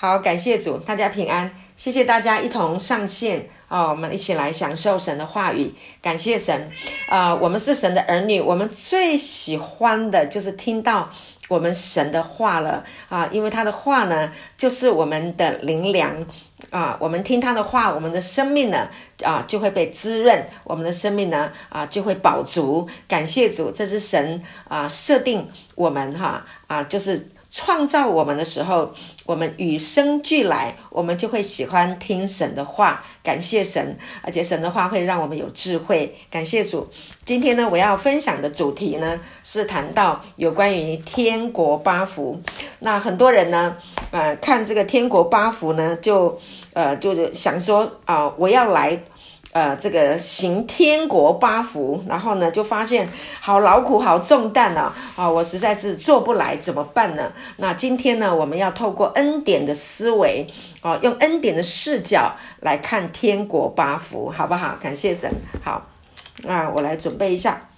好，感谢主，大家平安，谢谢大家一同上线啊、哦，我们一起来享受神的话语，感谢神。啊、我们是神的儿女，我们最喜欢的就是听到我们神的话了。啊，因为他的话呢，就是我们的灵粮。啊，我们听他的话，我们的生命呢啊就会被滋润，我们的生命呢啊就会饱足，感谢主，这是神啊设定我们哈啊就是。创造我们的时候，我们与生俱来，我们就会喜欢听神的话，感谢神，而且神的话会让我们有智慧，感谢主。今天呢，我要分享的主题呢，是谈到有关于天国八福。那很多人呢，呃，看这个天国八福呢，就呃，就是想说啊，我要来。呃，这个行天国八福，然后呢，就发现好劳苦、好重担呢，啊、我实在是做不来，怎么办呢？那今天呢，我们要透过恩典的思维，啊、哦，用恩典的视角来看天国八福，好不好？感谢神。好，那我来准备一下。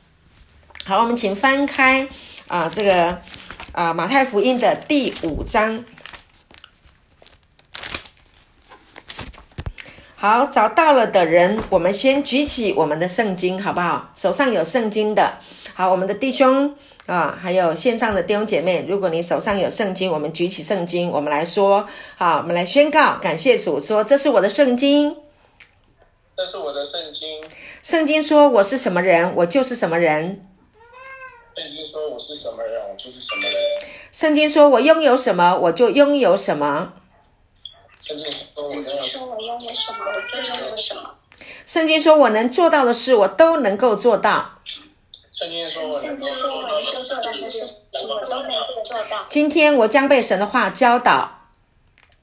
好，我们请翻开啊，这个啊，马太福音的第五章。好，找到了的人，我们先举起我们的圣经，好不好？手上有圣经的，好，我们的弟兄啊，还有线上的弟兄姐妹，如果你手上有圣经，我们举起圣经，我们来说，好，我们来宣告，感谢主，说这是我的圣经，这是我的圣经。圣经说我是什么人，我就是什么人。圣经说我是什么人，我就是什么人。圣经说我拥有什么，我就拥有什么。圣经说我拥有什么，我就拥有什么。圣经说我能做到的事，我都能够做到。圣经说我能够做到的事，我都能够做到。今天我将被神的话教导。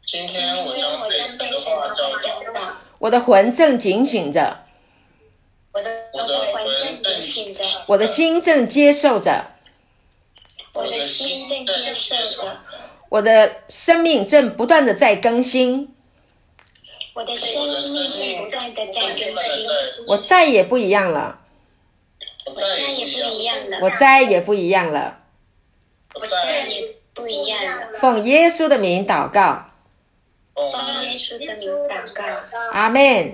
今天我将被神的话教导。我的魂正警醒着。我的魂正警醒着。我的心正接受着。我的心正接受着。我的生命正不断的在更新，我的生命正不断的在更新。我再也不一样了，我再也不一样了，我再也不一样了，我再也不一样了。奉耶稣的名祷告。奉耶稣的名祷告，阿门。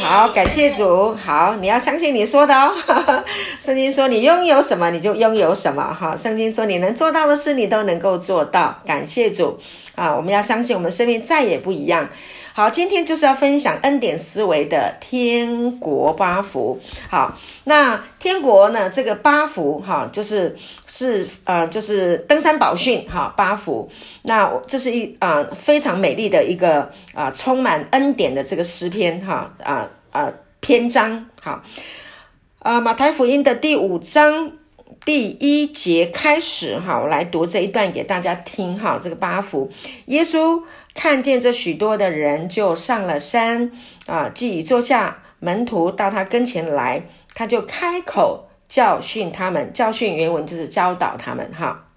好，感谢主。好，你要相信你说的哦。圣经说你拥有什么，你就拥有什么。哈，圣经说你能做到的事，你都能够做到。感谢主。啊，我们要相信我们生命再也不一样。好，今天就是要分享恩典思维的天国八福。好，那天国呢？这个八福哈，就是是呃，就是登山宝训哈，八福。那这是一啊、呃、非常美丽的一个啊、呃、充满恩典的这个诗篇哈啊啊篇章。好，呃、马太福音的第五章第一节开始哈，我来读这一段给大家听哈。这个八福，耶稣。看见这许多的人，就上了山啊，既已坐下，门徒到他跟前来，他就开口教训他们。教训原文就是教导他们，哈，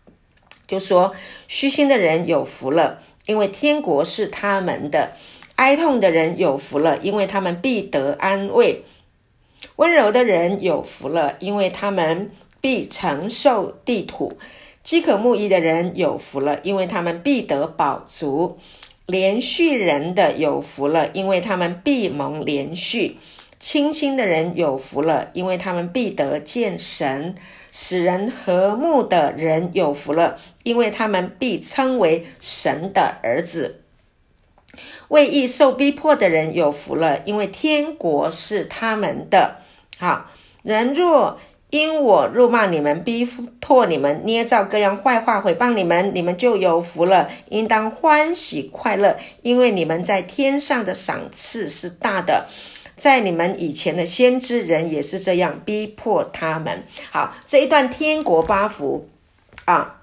就说：虚心的人有福了，因为天国是他们的；哀痛的人有福了，因为他们必得安慰；温柔的人有福了，因为他们必承受地土；饥渴慕义的人有福了，因为他们必得饱足。连续人的有福了，因为他们必蒙连续；清心的人有福了，因为他们必得见神；使人和睦的人有福了，因为他们必称为神的儿子；为义受逼迫的人有福了，因为天国是他们的。好，人若因我辱骂你们，逼迫你们，捏造各样坏话毁谤你们，你们就有福了，应当欢喜快乐，因为你们在天上的赏赐是大的。在你们以前的先知人也是这样逼迫他们。好，这一段天国八福啊，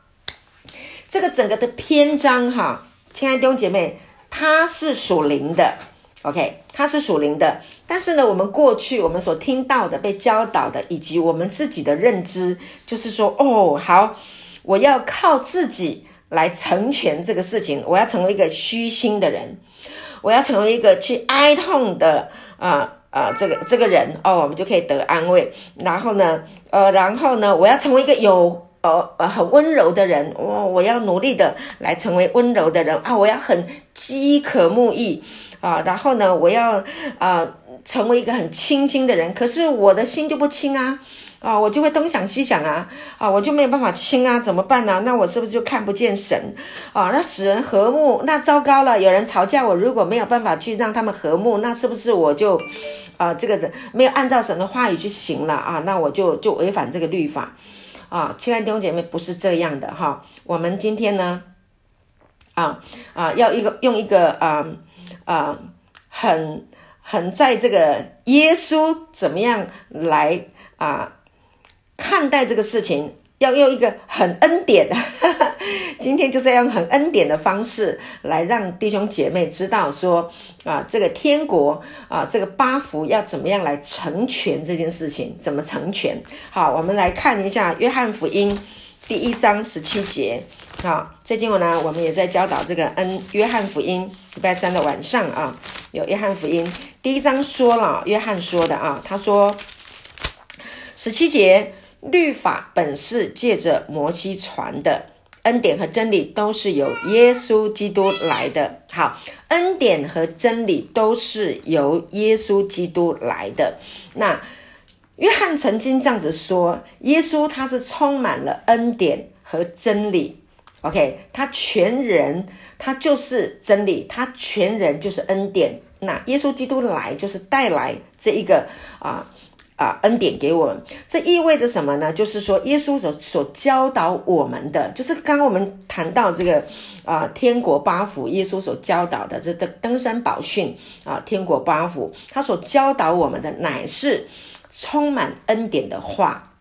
这个整个的篇章哈，亲爱的弟兄姐妹，它是属灵的。OK，它是属灵的，但是呢，我们过去我们所听到的、被教导的，以及我们自己的认知，就是说，哦，好，我要靠自己来成全这个事情，我要成为一个虚心的人，我要成为一个去哀痛的啊啊、这个这个人哦，我们就可以得安慰。然后呢，呃，然后呢，我要成为一个有呃呃很温柔的人，我、我要努力的来成为温柔的人啊，我要很饥渴慕义啊，然后呢，我要啊成为一个很清心的人，可是我的心就不清啊。啊，我就会东想西想啊，啊，我就没有办法清啊，怎么办呢？那我是不是就看不见神？啊，那使人和睦，那糟糕了，有人吵架，我如果没有办法去让他们和睦，那是不是我就，啊，这个的没有按照神的话语去行了啊？那我就就违反这个律法啊，亲爱的弟兄姐妹，不是这样的哈。我们今天呢，啊啊，要一个用一个啊啊，很很在这个耶稣怎么样来啊？看待这个事情，要用一个很恩典的，今天就是要用很恩典的方式来让弟兄姐妹知道说啊，这个天国啊，这个八福要怎么样来成全这件事情，怎么成全？好，我们来看一下约翰福音第一章十七节。好，最近我呢，我们也在教导这个恩约翰福音礼拜三的晚上啊，有约翰福音第一章说了，约翰说的啊，他说十七节。律法本是借着摩西传的，恩典和真理都是由耶稣基督来的。好，恩典和真理都是由耶稣基督来的。那约翰曾经这样子说：耶稣他是充满了恩典和真理。OK，他全人，他就是真理，他全人就是恩典。那耶稣基督来就是带来这一个啊。啊，恩典给我们，这意味着什么呢？就是说，耶稣所所教导我们的，就是刚刚我们谈到这个啊，天国八福，耶稣所教导的这个登山宝训啊，天国八福，他所教导我们的乃是充满恩典的话，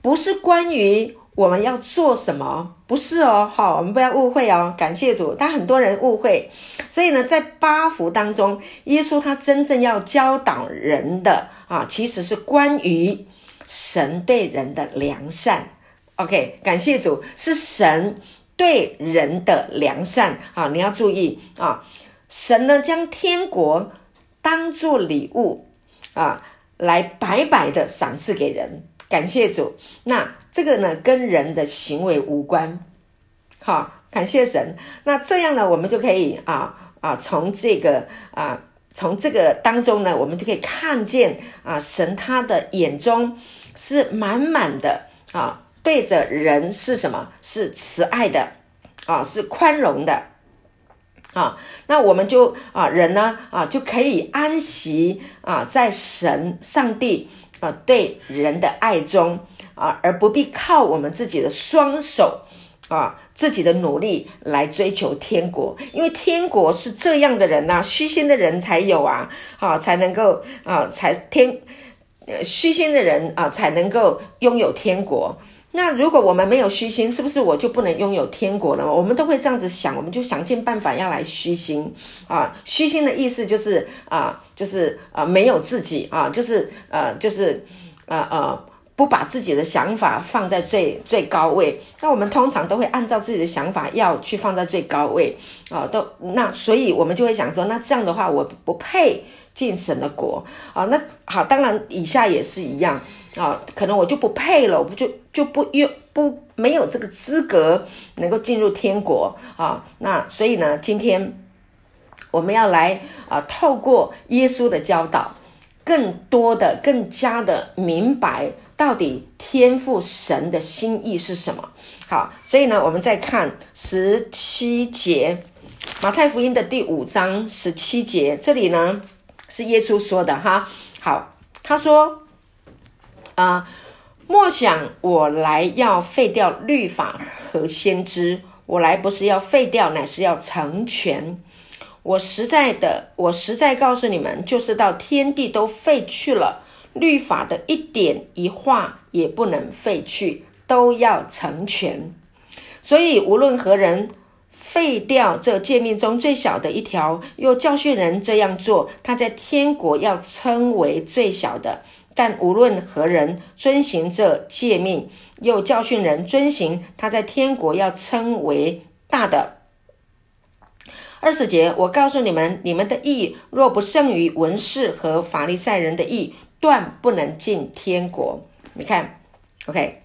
不是关于。我们要做什么？不是哦，好，我们不要误会哦。感谢主，但很多人误会，所以呢，在八福当中，耶稣他真正要教导人的啊，其实是关于神对人的良善。OK，感谢主，是神对人的良善啊！你要注意啊，神呢将天国当做礼物啊，来白白的赏赐给人。感谢主，那这个呢，跟人的行为无关。好，感谢神。那这样呢，我们就可以啊啊，从这个啊，从这个当中呢，我们就可以看见啊，神他的眼中是满满的啊，对着人是什么？是慈爱的啊，是宽容的啊。那我们就啊，人呢啊，就可以安息啊，在神上帝。啊，对人的爱中啊，而不必靠我们自己的双手啊，自己的努力来追求天国，因为天国是这样的人呐、虚心的人才有啊，啊，才能够啊，才天，呃虚心的人啊，才能够拥有天国。那如果我们没有虚心，是不是我就不能拥有天国了？我们都会这样子想，我们就想尽办法要来虚心啊。虚心的意思就是啊，就是啊，没有自己啊，就是呃，就是呃呃，不把自己的想法放在最最高位。那我们通常都会按照自己的想法要去放在最高位啊，都那，所以我们就会想说，那这样的话，我不配进神的国啊。那好，当然以下也是一样。啊，可能我就不配了，我不就就不又不没有这个资格能够进入天国啊。那所以呢，今天我们要来啊，透过耶稣的教导，更多的、更加的明白到底天赋神的心意是什么。好，所以呢，我们再看十七节，马太福音的第五章十七节，这里呢是耶稣说的哈。好，他说。啊！莫想我来要废掉律法和先知，我来不是要废掉，乃是要成全。我实在的，我实在告诉你们，就是到天地都废去了，律法的一点一画也不能废去，都要成全。所以无论何人废掉这诫命中最小的一条，又教训人这样做，他在天国要称为最小的。但无论何人遵行这诫命，又教训人遵行，他在天国要称为大的。二十节，我告诉你们，你们的义若不胜于文士和法利赛人的义，断不能进天国。你看，OK，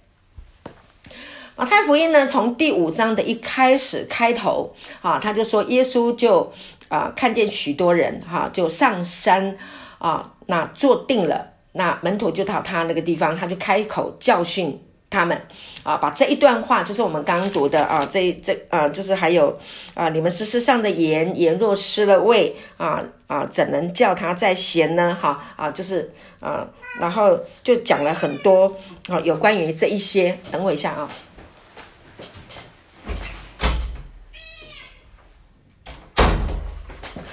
马太福音呢，从第五章的一开始开头啊，他就说耶稣就啊看见许多人哈、就上山啊，那坐定了，那门徒就到他那个地方，他就开口教训他们啊，把这一段话就是我们刚读的啊，这这啊就是还有啊，你们是世上的盐，盐若失了味啊啊，怎能叫它再咸呢？哈啊，就是啊，然后就讲了很多啊，有关于这一些，等我一下啊。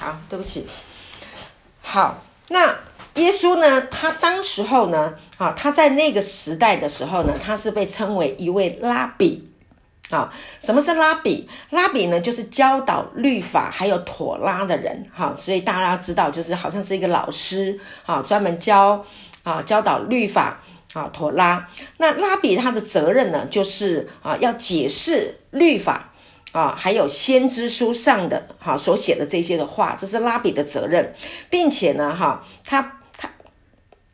好，对不起。好，那耶稣呢？他当时候呢？啊，他在那个时代的时候呢，他是被称为一位拉比。啊，什么是拉比？拉比呢，就是教导律法还有妥拉的人。哈、所以大家知道，就是好像是一个老师啊，专门教啊教导律法啊妥拉。那拉比他的责任呢，就是啊要解释律法。啊，还有先知书上的哈所写的这些的话，这是拉比的责任，并且呢，哈，他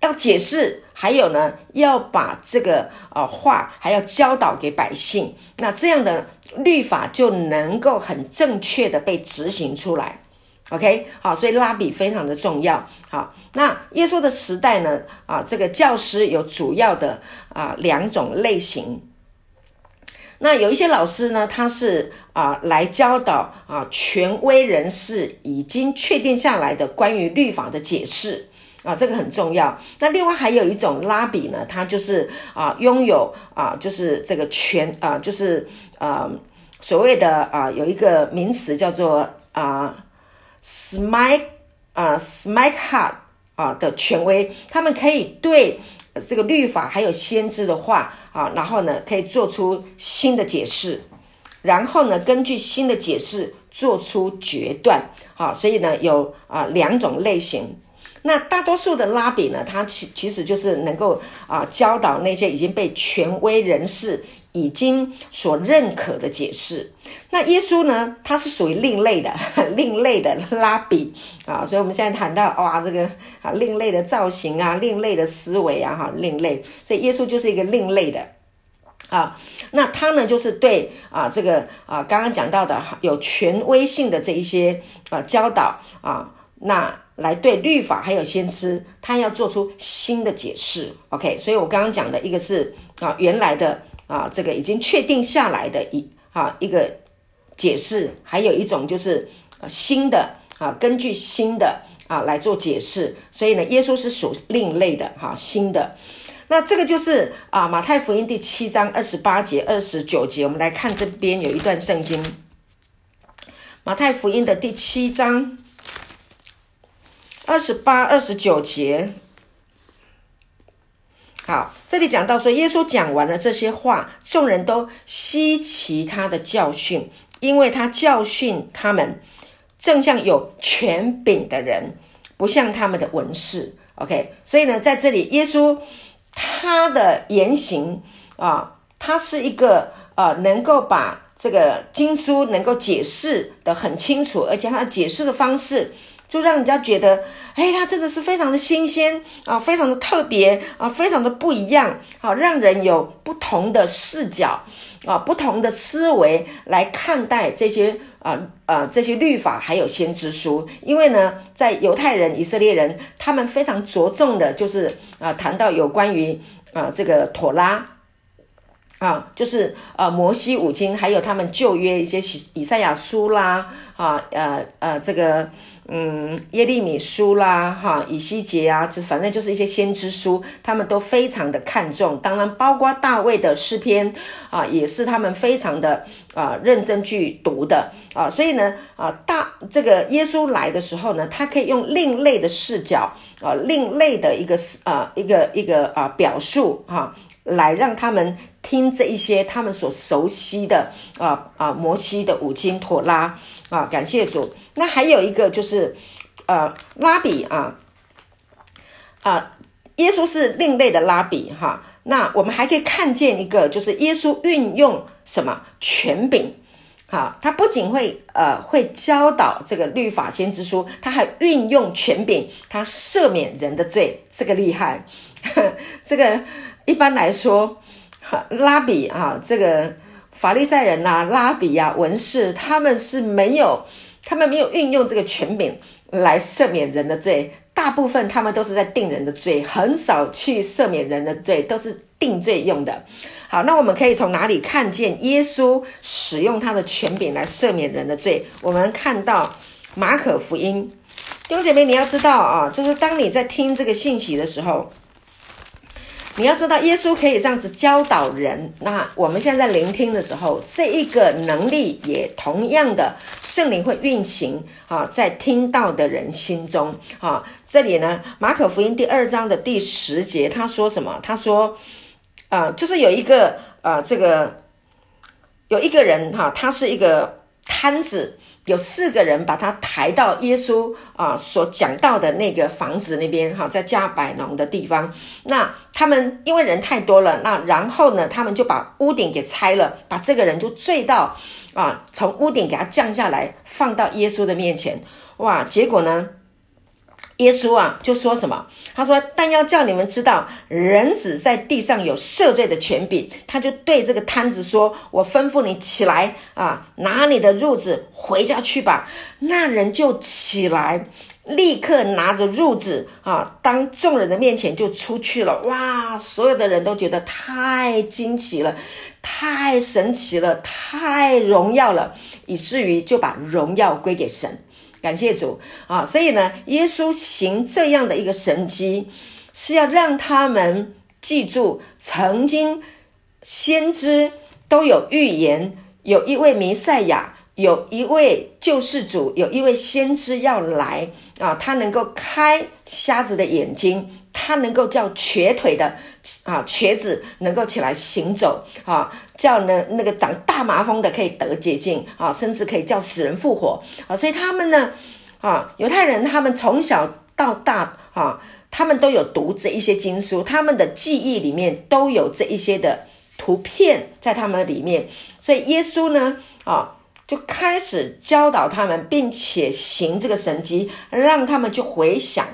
要解释，还有呢，要把这个呃话还要教导给百姓，那这样的律法就能够很正确的被执行出来。OK，好，所以拉比非常的重要。好，那耶稣的时代呢，啊，这个教师有主要的啊两种类型。那有一些老师呢，他是啊来教导啊权威人士已经确定下来的关于律法的解释啊，这个很重要。那另外还有一种拉比呢，他就是啊拥有啊就是这个权啊就是啊所谓的啊有一个名词叫做啊 smite 啊 smite heart 啊的权威，他们可以对。这个律法还有先知的话啊，然后呢，可以做出新的解释，然后呢，根据新的解释做出决断啊，所以呢，有啊两种类型。那大多数的拉比呢，他其其实就是能够啊教导那些已经被权威人士。已经所认可的解释，那耶稣呢？他是属于另类的，另类的拉比啊，所以我们现在谈到哇，这个啊，另类的造型啊，另类的思维啊，哈，另类，所以耶稣就是一个另类的啊。那他呢，就是对啊，这个啊，刚刚讲到的有权威性的这一些啊教导啊，那来对律法还有先知，他要做出新的解释。OK，所以我刚刚讲的一个是啊，原来的。啊，这个已经确定下来的一啊一个解释，还有一种就是新的啊，根据新的啊来做解释。所以呢，耶稣是属另类的哈、新的。那这个就是啊，马太福音第七章二十八节、二十九节，我们来看这边有一段圣经，马太福音的第七章二十八、二十九节。好，这里讲到说，耶稣讲完了这些话，众人都稀奇他的教训，因为他教训他们，正像有权柄的人，不像他们的文士。OK，所以呢，在这里，耶稣他的言行啊，他是一个呃，能够把这个经书能够解释得很清楚，而且他解释的方式。就让人家觉得，哎，他真的是非常的新鲜啊，非常的特别啊，非常的不一样，好、啊，让人有不同的视角啊，不同的思维来看待这些啊啊这些律法还有先知书。因为呢，在犹太人、以色列人，他们非常着重的就是啊，谈到有关于啊这个妥拉啊，就是呃、摩西五经，还有他们旧约一些以赛亚书啦，啊呃呃这个。嗯，耶利米书啦，哈，以西结啊，就反正就是一些先知书，他们都非常的看重。当然，包括大卫的诗篇啊，也是他们非常的啊认真去读的啊。所以呢，啊，大这个耶稣来的时候呢，他可以用另类的视角啊，另类的一个啊一个一个啊表述哈，来让他们听这一些他们所熟悉的啊啊摩西的五经妥拉。啊，感谢主。那还有一个就是，呃，拉比啊，啊，耶稣是另类的拉比哈。那我们还可以看见一个，就是耶稣运用什么权柄？哈，他不仅会呃会教导这个律法先知书，他还运用权柄，他赦免人的罪，这个厉害。呵 这个一般来说。拉比啊，这个法利赛人呐、拉比呀、啊，文士，他们是没有，他们没有运用这个权柄来赦免人的罪，大部分他们都是在定人的罪，很少去赦免人的罪，都是定罪用的。好，那我们可以从哪里看见耶稣使用他的权柄来赦免人的罪？我们看到马可福音，弟兄姐妹，你要知道啊，就是当你在听这个信息的时候。你要知道，耶稣可以这样子教导人。那我们现在聆听的时候，这一个能力也同样的，圣灵会运行啊，在听到的人心中啊。这里呢，马可福音第二章的第十节，他说什么？他说，啊，就是有一个啊，这个有一个人哈，他是一个瘫子。有四个人把他抬到耶稣啊所讲到的那个房子那边哈，在加百农的地方。那他们因为人太多了，那然后呢，他们就把屋顶给拆了，把这个人就坠到啊，从屋顶给他降下来，放到耶稣的面前。哇，结果呢？耶稣啊，就说什么？他说：“但要叫你们知道，人子在地上有赦罪的权柄。”他就对这个瘫子说：“我吩咐你起来啊，拿你的褥子回家去吧。”那人就起来，立刻拿着褥子啊，当众人的面前就出去了。哇！所有的人都觉得太惊奇了，太神奇了，太荣耀了，以至于就把荣耀归给神。感谢主啊！所以呢，耶稣行这样的一个神迹，是要让他们记住，曾经先知都有预言，有一位弥赛亚，有一位救世主，有一位先知要来啊！他能够开瞎子的眼睛，他能够叫瘸腿的啊瘸子能够起来行走啊！叫呢那个长大麻风的可以得洁净啊，甚至可以叫死人复活啊！所以他们呢，啊，犹太人他们从小到大啊，他们都有读这一些经书，他们的记忆里面都有这一些的图片在他们里面，所以耶稣呢，啊，就开始教导他们，并且行这个神迹，让他们去回想，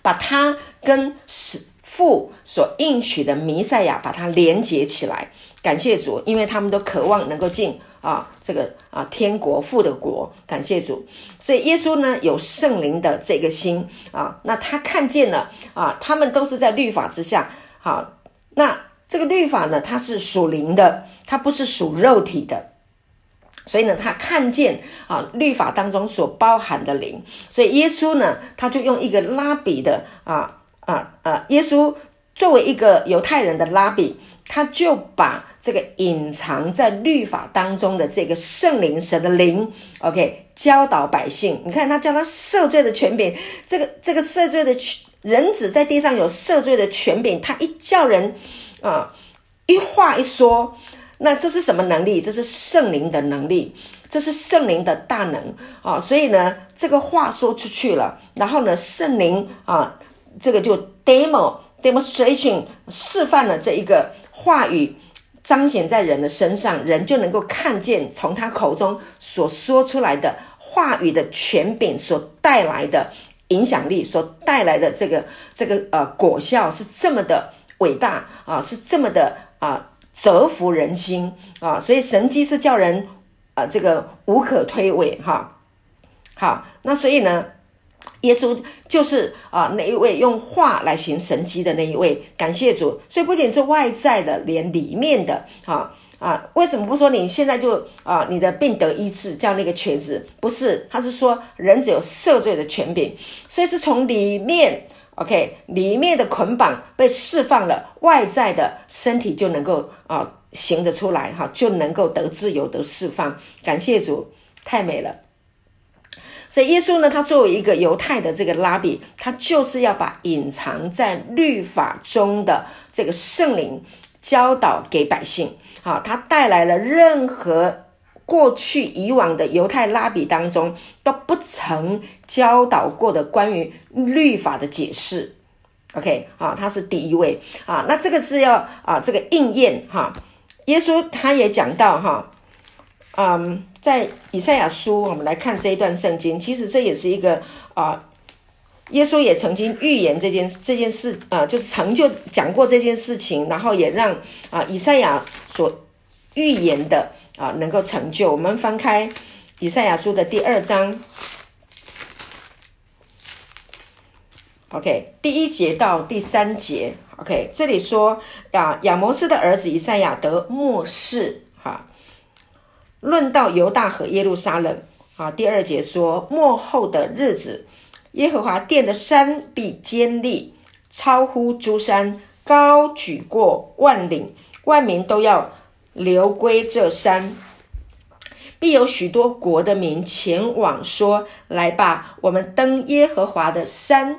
把他跟父所应许的弥赛亚把它连接起来。感谢主，因为他们都渴望能够进啊这个啊天国父的国。感谢主，所以耶稣呢有圣灵的这个心啊，那他看见了啊，他们都是在律法之下。好，那这个律法呢，它是属灵的，它不是属肉体的。所以呢，他看见啊律法当中所包含的灵，所以耶稣呢，他就用一个拉比的啊啊啊，耶稣作为一个犹太人的拉比。他就把这个隐藏在律法当中的这个圣灵神的灵，OK，教导百姓。你看他叫他赦罪的权柄，这个这个赦罪的权人子在地上有赦罪的权柄。他一叫人啊，一话一说，那这是什么能力？这是圣灵的能力，这是圣灵的大能啊！所以呢，这个话说出去了，然后呢，圣灵啊，这个就 demo demonstration 示范了这一个。话语彰显在人的身上，人就能够看见从他口中所说出来的话语的权柄所带来的影响力，所带来的这个这个呃果效是这么的伟大啊，是这么的啊折服人心啊，所以神迹是叫人啊这个无可推诿哈。好，那所以呢？耶稣就是啊，那一位用话来行神迹的那一位，感谢主。所以不仅是外在的，连里面的，啊啊，为什么不说你现在就啊，你的病得医治，叫那个瘸子？不是，他是说人只有赦罪的权柄，所以是从里面，OK，里面的捆绑被释放了，外在的身体就能够啊行得出来，哈，就能够得自由得释放。感谢主，太美了。所以耶稣呢，他作为一个犹太的这个拉比，他就是要把隐藏在律法中的这个圣灵教导给百姓。好，他带来了任何过去以往的犹太拉比当中都不曾教导过的关于律法的解释。OK，啊，他是第一位啊。那这个是要啊，这个应验哈。耶稣他也讲到哈。嗯，在以赛亚书，我们来看这一段圣经。其实这也是一个啊耶稣也曾经预言这件这件事啊、就是成就讲过这件事情，然后也让啊、以赛亚所预言的啊、能够成就。我们翻开以赛亚书的第二章，OK，第一节到第三节，OK，这里说啊亚摩斯的儿子以赛亚得末世哈，论到犹大和耶路撒冷啊，第二节说末后的日子。耶和华殿的山必坚立，超乎诸山，高举过万岭，万民都要流归这山。必有许多国的民前往，说：“来吧，我们登耶和华的山，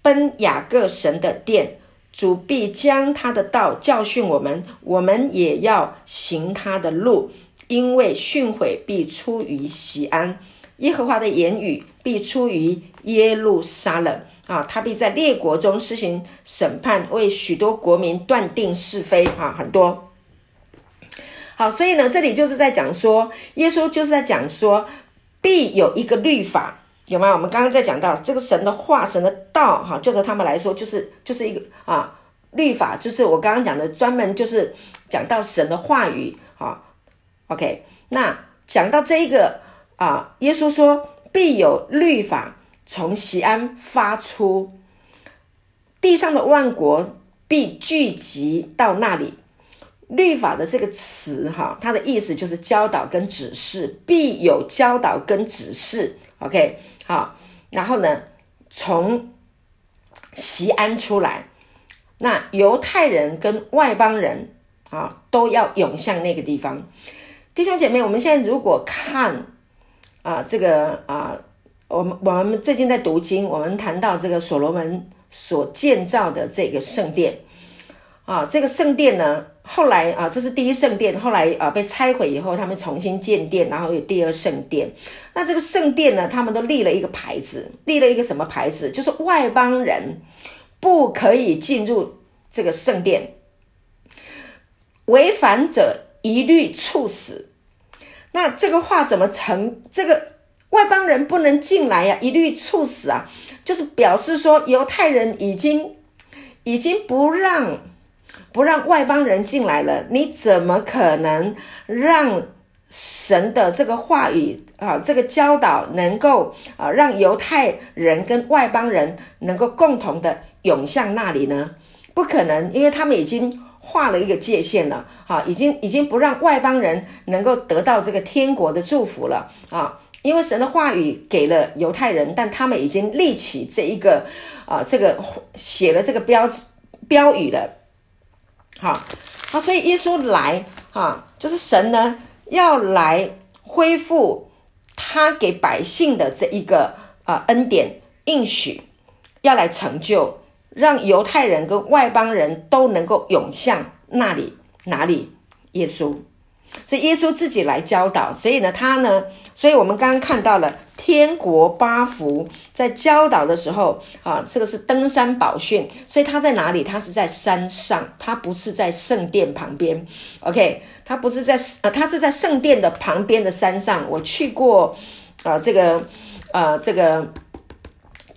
奔雅各神的殿。主必将他的道教训我们，我们也要行他的路，因为训诲必出于西安，耶和华的言语必出于。”耶路撒冷啊，他必在列国中施行审判，为许多国民断定是非啊，很多。好，所以呢，这里就是在讲说，耶稣就是在讲说，必有一个律法，有吗？我们刚刚在讲到这个神的话，神的道，哈，就和他们来说，就是就是一个啊，律法，就是我刚刚讲的，专门就是讲到神的话语啊。OK，那讲到这一个啊，耶稣说必有律法。从西安发出，地上的万国必聚集到那里。律法的这个词，哈，它的意思就是教导跟指示，必有教导跟指示。OK，好，然后呢，从西安出来，那犹太人跟外邦人啊，都要涌向那个地方。弟兄姐妹，我们现在如果看啊，这个啊。我们我们最近在读经，我们谈到这个所罗门所建造的这个圣殿啊，这个圣殿呢，后来啊，这是第一圣殿，后来啊被拆毁以后，他们重新建殿，然后有第二圣殿。那这个圣殿呢，他们都立了一个牌子，立了一个什么牌子？就是外邦人不可以进入这个圣殿，违反者一律处死。那这个话怎么成？这个？外邦人不能进来呀，一律处死啊！就是表示说，犹太人已经已经不让不让外邦人进来了，你怎么可能让神的这个话语啊，这个教导能够啊，让犹太人跟外邦人能够共同的涌向那里呢？不可能，因为他们已经画了一个界限了，啊，已经已经不让外邦人能够得到这个天国的祝福了啊。因为神的话语给了犹太人，但他们已经立起这一个啊，这个写了这个标志标语了，好，好，所以耶稣来啊，就是神呢要来恢复他给百姓的这一个啊恩典应许，要来成就，让犹太人跟外邦人都能够涌向那里，哪里？耶稣。所以耶稣自己来教导，所以呢，他呢，所以我们刚刚看到了天国八福在教导的时候啊，这个是登山宝训，所以他在哪里？他是在山上，他不是在圣殿旁边。OK，他不是在啊，他是在圣殿的旁边的山上。我去过啊，这个啊，这个。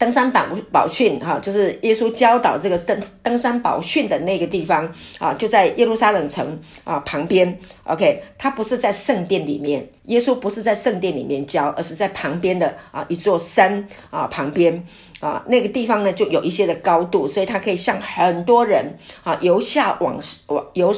登山宝宝训哈，就是耶稣教导这个登登山宝训的那个地方啊，就在耶路撒冷城啊旁边。OK，他不是在圣殿里面，耶稣不是在圣殿里面教，而是在旁边的啊一座山啊旁边啊那个地方呢，就有一些的高度，所以他可以向很多人啊由下往往由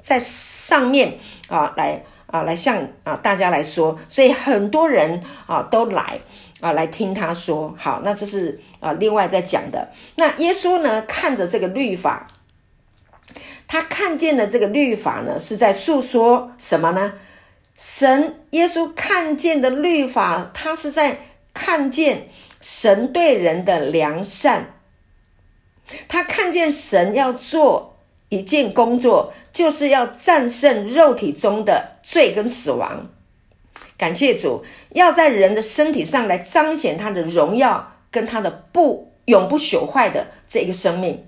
在上面啊来啊来向啊大家来说，所以很多人啊都来。啊，来听他说，好，那这是啊，另外在讲的。那耶稣呢，看着这个律法，他看见了这个律法呢，是在诉说什么呢？神，耶稣看见的律法，他是在看见神对人的良善，他看见神要做一件工作，就是要战胜肉体中的罪跟死亡。感谢主，要在人的身体上来彰显他的荣耀跟他的不永不朽坏的这个生命。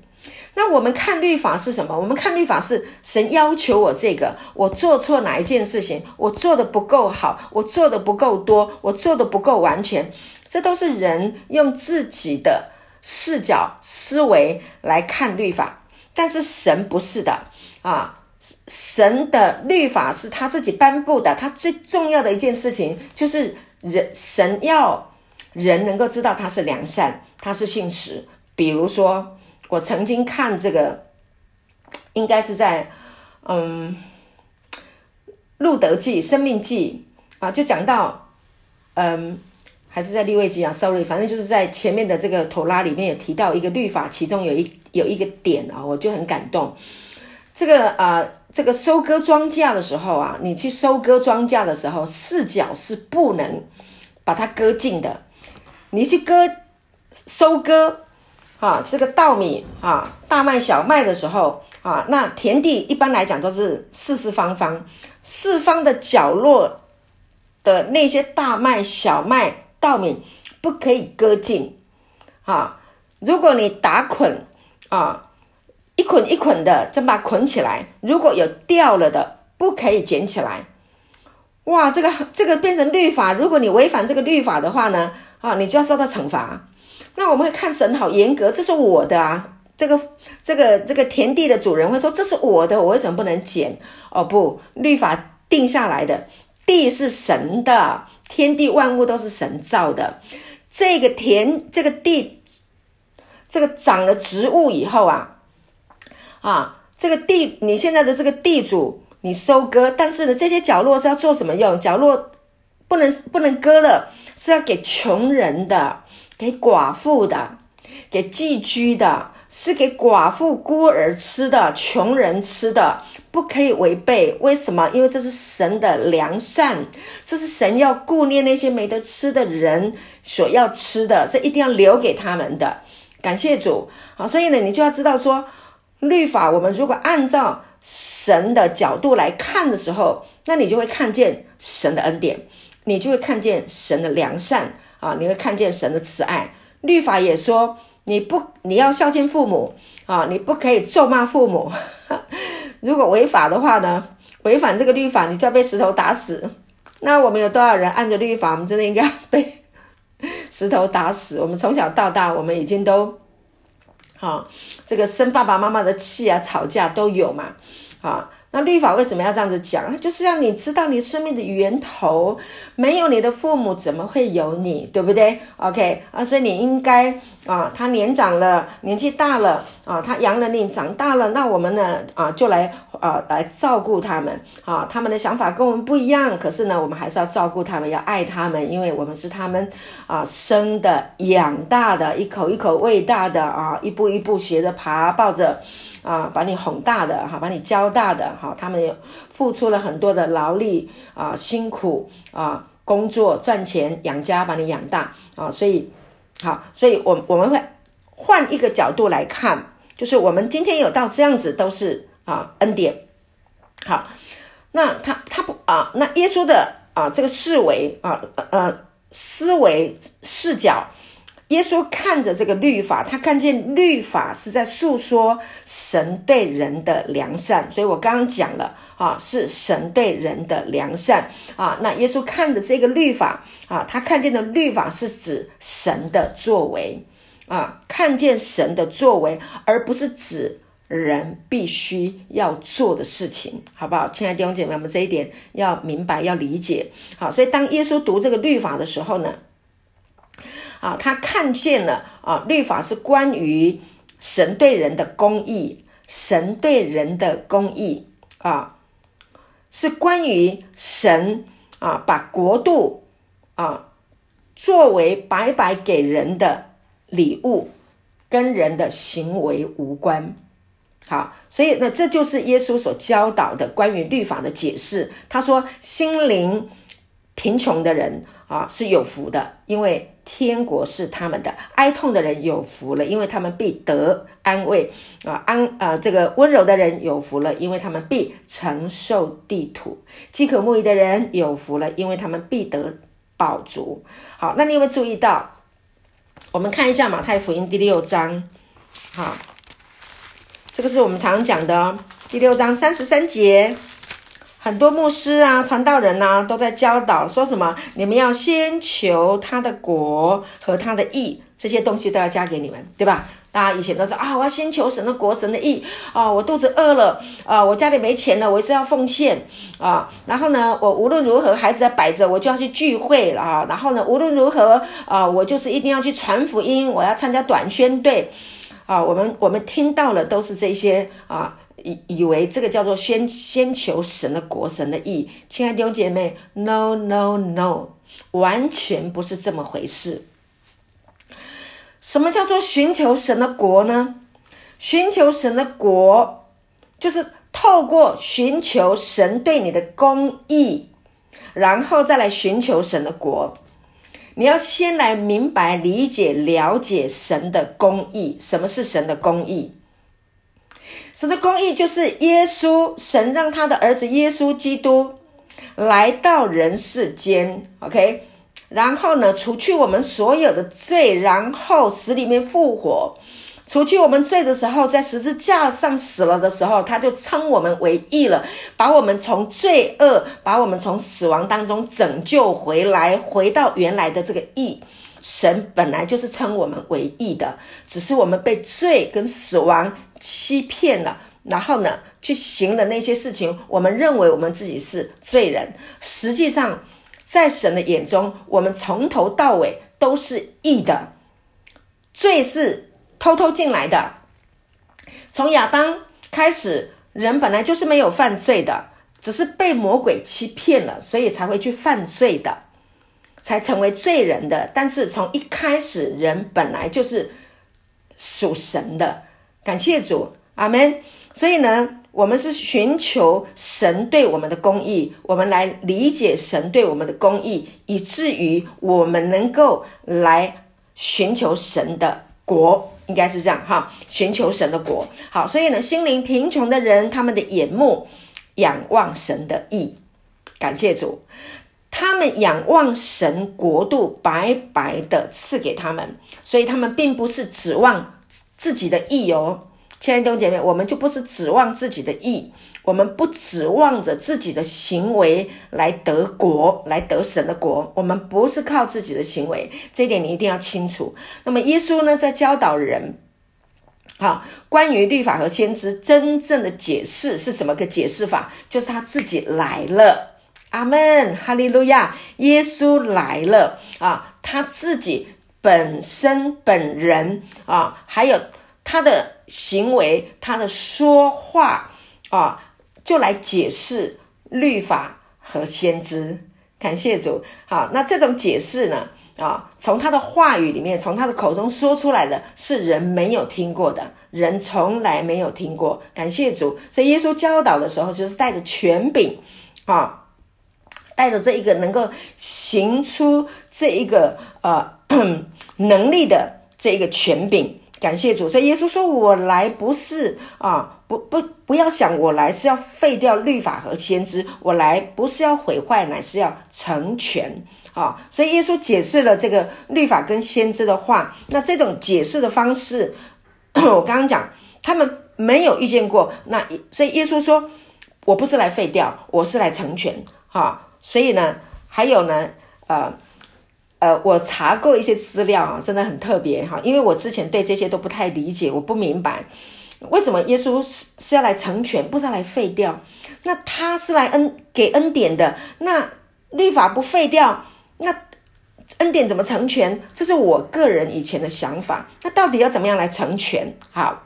那我们看律法是什么？我们看律法是神要求我这个，我做错哪一件事情，我做的不够好，我做的不够多，我做的不够完全，这都是人用自己的视角思维来看律法。但是神不是的啊，神的律法是他自己颁布的，他最重要的一件事情就是人，神要人能够知道他是良善，他是信实。比如说。我曾经看这个，应该是在嗯《路德记》《生命记》啊，就讲到嗯，还是在利未记啊，sorry，反正就是在前面的这个头拉里面有提到一个律法，其中有一有一个点啊，我就很感动。这个啊，这个收割庄稼的时候啊，你去收割庄稼的时候，四角是不能把它割尽的，你去割收割。啊，这个稻米啊，大麦、小麦的时候啊，那田地一般来讲都是四四方方，四方的角落的那些大麦、小麦、稻米不可以割尽啊。如果你打捆啊，捆一捆的，再把它捆起来，如果有掉了的，不可以捡起来。哇，这个这个变成律法，如果你违反这个律法的话呢，啊，你就要受到惩罚。那我们会看神好严格，这是我的啊，这个这个这个田地的主人会说，这是我的，我为什么不能捡？哦不，律法定下来的，地是神的，天地万物都是神造的，这个田这个地，这个长了植物以后啊，啊，这个地你现在的这个地主你收割，但是呢，这些角落是要做什么用？角落不能不能割的，是要给穷人的。给寡妇的，给寄居的，是给寡妇孤儿吃的，穷人吃的，不可以违背。为什么？因为这是神的良善，这是神要顾念那些没得吃的人所要吃的，这一定要留给他们的。感谢主，好，所以呢，你就要知道说，律法我们如果按照神的角度来看的时候，那你就会看见神的恩典，你就会看见神的良善。啊，你会看见神的慈爱。律法也说，你不，你要孝敬父母啊，你不可以咒骂父母。如果违法的话呢，违反这个律法，你就要被石头打死。那我们有多少人按着律法，我们真的应该被石头打死？我们从小到大，我们已经都，啊，这个生爸爸妈妈的气啊，吵架都有嘛，啊。那律法为什么要这样子讲？就是让你知道你生命的源头，没有你的父母，怎么会有你，对不对？OK 啊，所以你应该啊，他年长了，年纪大了啊，他养了你长大了，那我们呢啊，就来啊来照顾他们啊。他们的想法跟我们不一样，可是呢，我们还是要照顾他们，要爱他们，因为我们是他们啊生的、养大的，一口一口喂大的啊，一步一步学着爬，抱着。啊，把你哄大的哈，把你教大的哈，他们付出了很多的劳力啊，辛苦啊，工作赚钱养家，把你养大啊，所以好，所以我我们会换一个角度来看，就是我们今天有到这样子都是啊恩典。好，那他他不啊，那耶稣的啊这个视维啊呃思维视角。耶稣看着这个律法，他看见律法是在诉说神对人的良善，所以我刚刚讲了啊，是神对人的良善啊。那耶稣看的这个律法啊，他看见的律法是指神的作为啊，看见神的作为，而不是指人必须要做的事情，好不好？亲爱的弟兄姐妹们，我们这一点要明白，要理解。好，所以当耶稣读这个律法的时候呢，啊，他看见了啊，律法是关于神对人的公义，神对人的公义啊，是关于神啊，把国度啊作为白白给人的礼物，跟人的行为无关。好，所以呢，这就是耶稣所教导的关于律法的解释。他说，心灵贫穷的人啊是有福的，因为。天国是他们的，哀痛的人有福了，因为他们必得安慰啊！安啊、这个温柔的人有福了，因为他们必承受地土；饥渴慕义的人有福了，因为他们必得饱足。好，那你有没有注意到？我们看一下马太福音第六章，好，这个是我们常常讲的哦，第六章三十三节。很多牧师啊、传道人呐，都在教导说什么？你们要先求他的国和他的义，这些东西都要加给你们，对吧？大家以前都知道啊，我要先求神的国、神的义啊。我肚子饿了啊，我家里没钱了，我是要奉献啊。然后呢，我无论如何孩子在摆着，我就要去聚会了啊。然后呢，无论如何啊，我就是一定要去传福音，我要参加短宣队啊。我们我们听到了都是这些啊。以以为这个叫做先先求神的国、神的义，亲爱的弟兄姐妹，no no no，完全不是这么回事。什么叫做寻求神的国呢？寻求神的国，就是透过寻求神对你的公义，然后再来寻求神的国。你要先来明白、理解、了解神的公义。什么是神的公义？神的公义就是耶稣，神让他的儿子耶稣基督来到人世间，OK，然后呢，除去我们所有的罪，然后死里面复活，除去我们罪的时候，在十字架上死了的时候，他就称我们为义了，把我们从罪恶，把我们从死亡当中拯救回来，回到原来的这个义。神本来就是称我们为义的，只是我们被罪跟死亡欺骗了，然后呢，去行了那些事情。我们认为我们自己是罪人，实际上在神的眼中，我们从头到尾都是义的。罪是偷偷进来的，从亚当开始，人本来就是没有犯罪的，只是被魔鬼欺骗了，所以才会去犯罪的。才成为罪人的，但是从一开始，人本来就是属神的。感谢主，阿门。所以呢，我们是寻求神对我们的公义，我们来理解神对我们的公义，以至于我们能够来寻求神的国，应该是这样哈。寻求神的国，好。所以呢，心灵贫穷的人，他们的眼目仰望神的义。感谢主。他们仰望神国度白白的赐给他们，所以他们并不是指望自己的意哦，亲爱的弟兄姐妹，我们就不是指望自己的意，我们不指望着自己的行为来得国，来得神的国，我们不是靠自己的行为，这一点你一定要清楚。那么耶稣呢，在教导人，好，关于律法和先知真正的解释是什么个解释法？就是他自己来了。阿门，哈利路亚！耶稣来了啊，他自己本身本人啊，还有他的行为，他的说话啊，就来解释律法和先知。感谢主！好，那这种解释呢，啊，从他的话语里面，从他的口中说出来的，是人没有听过的，人从来没有听过。感谢主！所以耶稣教导的时候，就是带着权柄啊。带着这一个能够行出这一个呃 能力的这一个权柄，感谢主。所以耶稣说：“我来不是啊，不不不要想我来是要废掉律法和先知，我来不是要毁坏，乃是要成全啊。”所以耶稣解释了这个律法跟先知的话。那这种解释的方式，我刚刚讲他们没有遇见过。那所以耶稣说：“我不是来废掉，我是来成全。”哈。所以呢，还有呢，呃，呃，我查过一些资料啊，真的很特别哈，因为我之前对这些都不太理解，我不明白为什么耶稣是是要来成全，不是要来废掉？那他是来恩给恩典的，那律法不废掉，那恩典怎么成全？这是我个人以前的想法。那到底要怎么样来成全？好，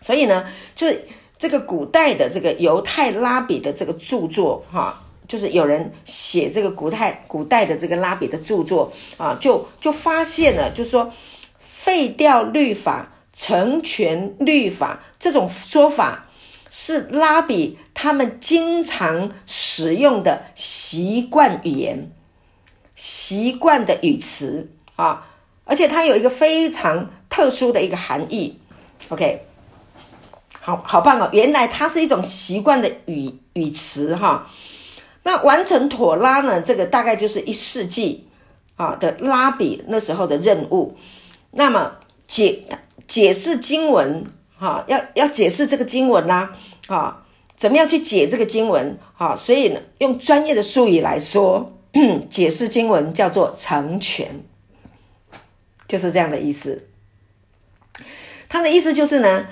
所以呢，就是这个古代的这个犹太拉比的这个著作哈。就是有人写这个古代古代的这个拉比的著作啊，就就发现了，就是说废掉律法、成全律法这种说法，是拉比他们经常使用的习惯语言、习惯的语词啊，而且它有一个非常特殊的一个含义。OK，好好棒哦，原来它是一种习惯的语语词哈。那完成妥拉呢？这个大概就是一世纪啊的拉比那时候的任务。那么解解释经文哈，要要解释这个经文啦，啊，怎么样去解这个经文？啊，所以呢，用专业的术语来说，解释经文叫做成全，就是这样的意思。他的意思就是呢，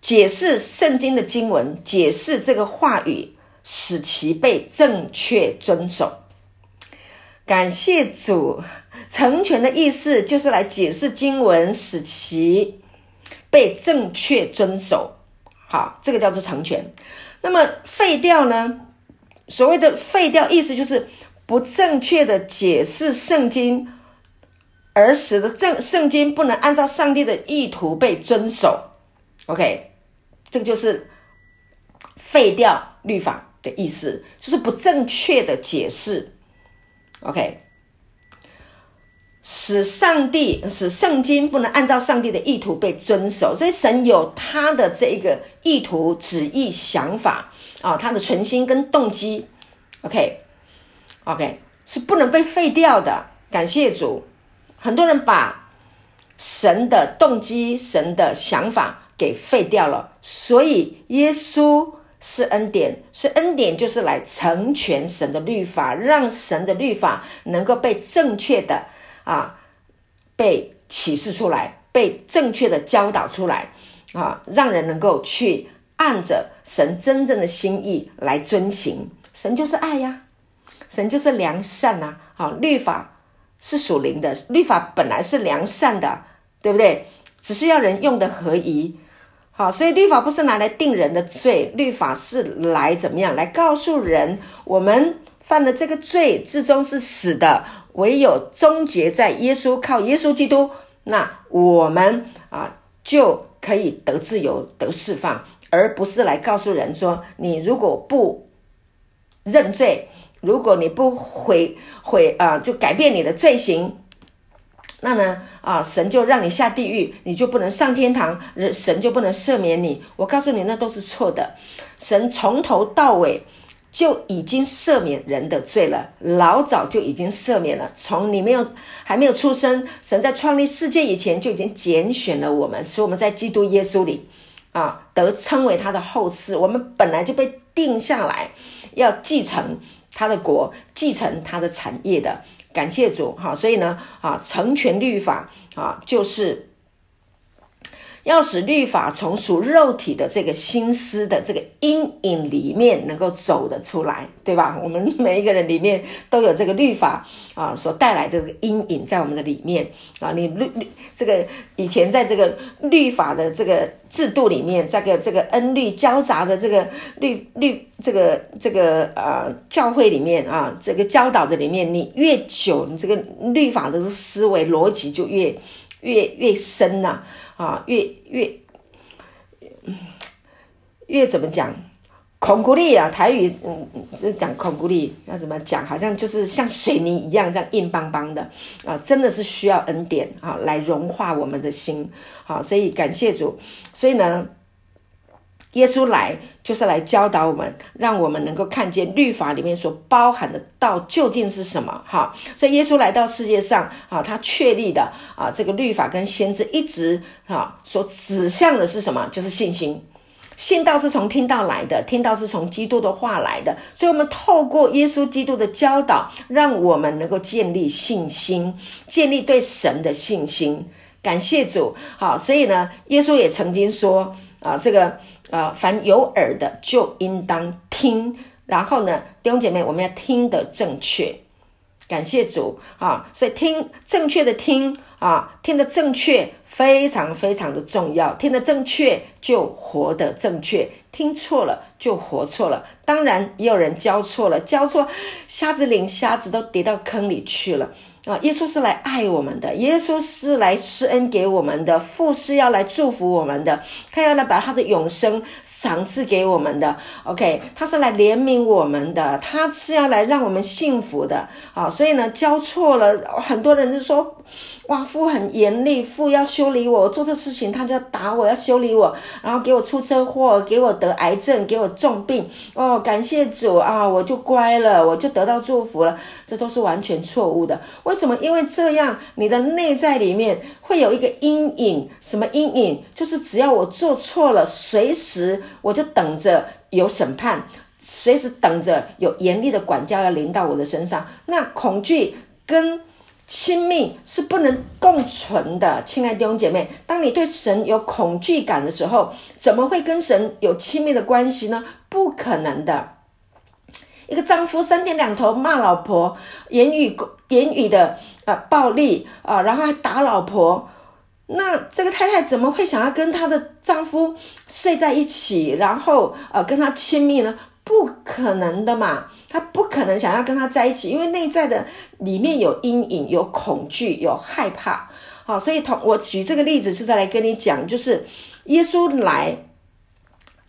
解释圣经的经文，解释这个话语，使其被正确遵守。感谢主，成全的意思就是来解释经文，使其。被正确遵守，好，这个叫做成全。那么废掉呢？所谓的废掉，意思就是不正确的解释圣经，而使得正圣经不能按照上帝的意图被遵守。OK，这个就是废掉律法的意思，就是不正确的解释。OK。使上帝使圣经不能按照上帝的意图被遵守，所以神有他的这一个意图、旨意、想法啊，他的存心跟动机，OK，OK，是不能被废掉的。感谢主，很多人把神的动机、神的想法给废掉了，所以耶稣是恩典，是恩典，就是来成全神的律法，让神的律法能够被正确的。啊，被启示出来，被正确的教导出来，啊，让人能够去按着神真正的心意来遵行。神就是爱呀，神就是良善呐。啊，律法是属灵的，律法本来是良善的，对不对？只是要人用的合宜。好，所以律法不是拿来定人的罪，律法是来怎么样？来告诉人，我们犯了这个罪，最终是死的。唯有终结在耶稣，靠耶稣基督，那我们啊就可以得自由、得释放，而不是来告诉人说：你如果不认罪，如果你不悔悔啊，就改变你的罪行，那呢啊，神就让你下地狱，你就不能上天堂，人神就不能赦免你。我告诉你，那都是错的。神从头到尾。就已经赦免人的罪了，老早就已经赦免了。从你没有还没有出生，神在创立世界以前就已经拣选了我们，使我们在基督耶稣里啊得称为他的后嗣。我们本来就被定下来要继承他的国，继承他的产业的。感谢主哈，所以呢啊，成全律法啊，就是。要使律法从属肉体的这个心思的这个阴影里面能够走得出来，对吧？我们每一个人里面都有这个律法啊所带来的这个阴影在我们的里面啊。你律这个以前在这个律法的这个制度里面，这个这个恩律交杂的这个律律这个这个呃教会里面啊，这个教导的里面，你越久，你这个律法的思维逻辑就越越越深呐。啊越越越怎么讲？孔古力啊，台语嗯，是讲孔古力，要怎么讲？好像就是像水泥一样这样硬邦邦的啊，真的是需要恩典啊来融化我们的心。好，所以感谢主。所以呢。耶稣来就是来教导我们，让我们能够看见律法里面所包含的道究竟是什么。哈，所以耶稣来到世界上，啊，他确立的啊，这个律法跟先知一直啊所指向的是什么？就是信心。信道是从听道来的，听道是从基督的话来的。所以，我们透过耶稣基督的教导，让我们能够建立信心，建立对神的信心。感谢主。好，所以呢，耶稣也曾经说啊，这个。呃，凡有耳的就应当听，然后呢，弟兄姐妹，我们要听得正确，感谢主啊！所以听正确的听啊，听得正确非常非常的重要，听得正确就活得正确，听错了就活错了。当然也有人教错了，教错，瞎子领瞎子都跌到坑里去了。啊，耶稣是来爱我们的，耶稣是来施恩给我们的，父是要来祝福我们的，他要来把他的永生赏赐给我们的。OK，他是来怜悯我们的，他是要来让我们幸福的。啊，所以呢，教错了，很多人就说，哇，父很严厉，父要修理我，我做这事情他就要打我，要修理我，然后给我出车祸，给我得癌症，给我重病。哦，感谢主啊，我就乖了，我就得到祝福了。这都是完全错误的。为什么？因为这样，你的内在里面会有一个阴影。什么阴影？就是只要我做错了，随时我就等着有审判，随时等着有严厉的管教要临到我的身上。那恐惧跟亲密是不能共存的，亲爱的弟兄姐妹。当你对神有恐惧感的时候，怎么会跟神有亲密的关系呢？不可能的。一个丈夫三天两头骂老婆，言语 言语的呃暴力啊，然后还打老婆，那这个太太怎么会想要跟她的丈夫睡在一起，然后呃跟他亲密呢？不可能的嘛，她不可能想要跟他在一起，因为内在的里面有阴影、有恐惧、有害怕。好，所以同我举这个例子是在来跟你讲，就是耶稣来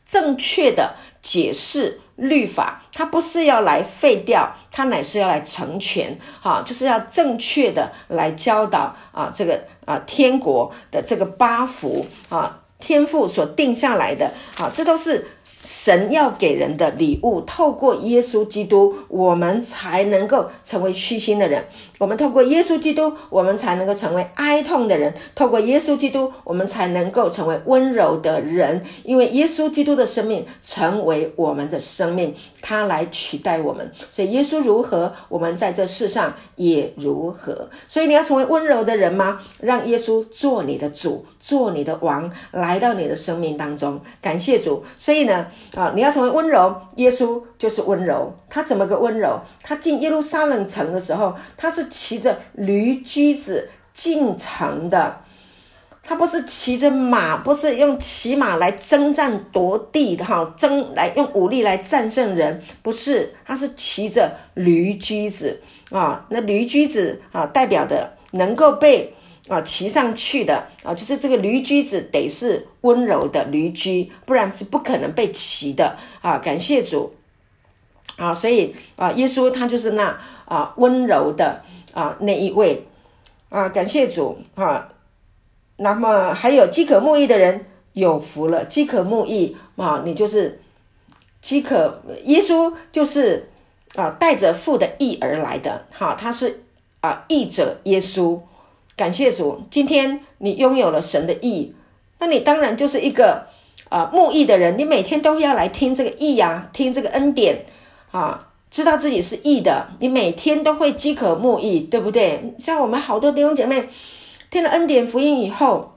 正确的解释律法，它不是要来废掉，它乃是要来成全。哈，就是要正确的来教导啊，这个啊天国的这个八福啊，天父所定下来的啊，这都是。神要给人的礼物，透过耶稣基督，我们才能够成为虚心的人。我们透过耶稣基督，我们才能够成为哀痛的人；透过耶稣基督，我们才能够成为温柔的人。因为耶稣基督的生命成为我们的生命，他来取代我们。所以耶稣如何，我们在这世上也如何。所以你要成为温柔的人吗？让耶稣做你的主，做你的王，来到你的生命当中。感谢主。所以呢，啊，你要成为温柔，耶稣就是温柔。他怎么个温柔？他进耶路撒冷城的时候，他是。骑着驴驹子进城的，他不是骑着马，不是用骑马来征战夺地的哈，争来用武力来战胜人，不是，他是骑着驴驹子啊，那驴驹子啊，代表的能够被啊骑上去的啊，就是这个驴驹子得是温柔的驴驹，不然是不可能被骑的啊。感谢主啊，所以啊，耶稣他就是那啊温柔的。啊，那一位啊，感谢主啊。那么还有饥渴慕义的人有福了。饥渴慕义啊，你就是饥渴。耶稣就是啊，带着父的义而来的。哈、他是啊，义者耶稣。感谢主，今天你拥有了神的义，那你当然就是一个啊慕义的人。你每天都要来听这个义呀、啊，听这个恩典啊。知道自己是义的，你每天都会饥渴慕义，对不对？像我们好多弟兄姐妹听了恩典福音以后，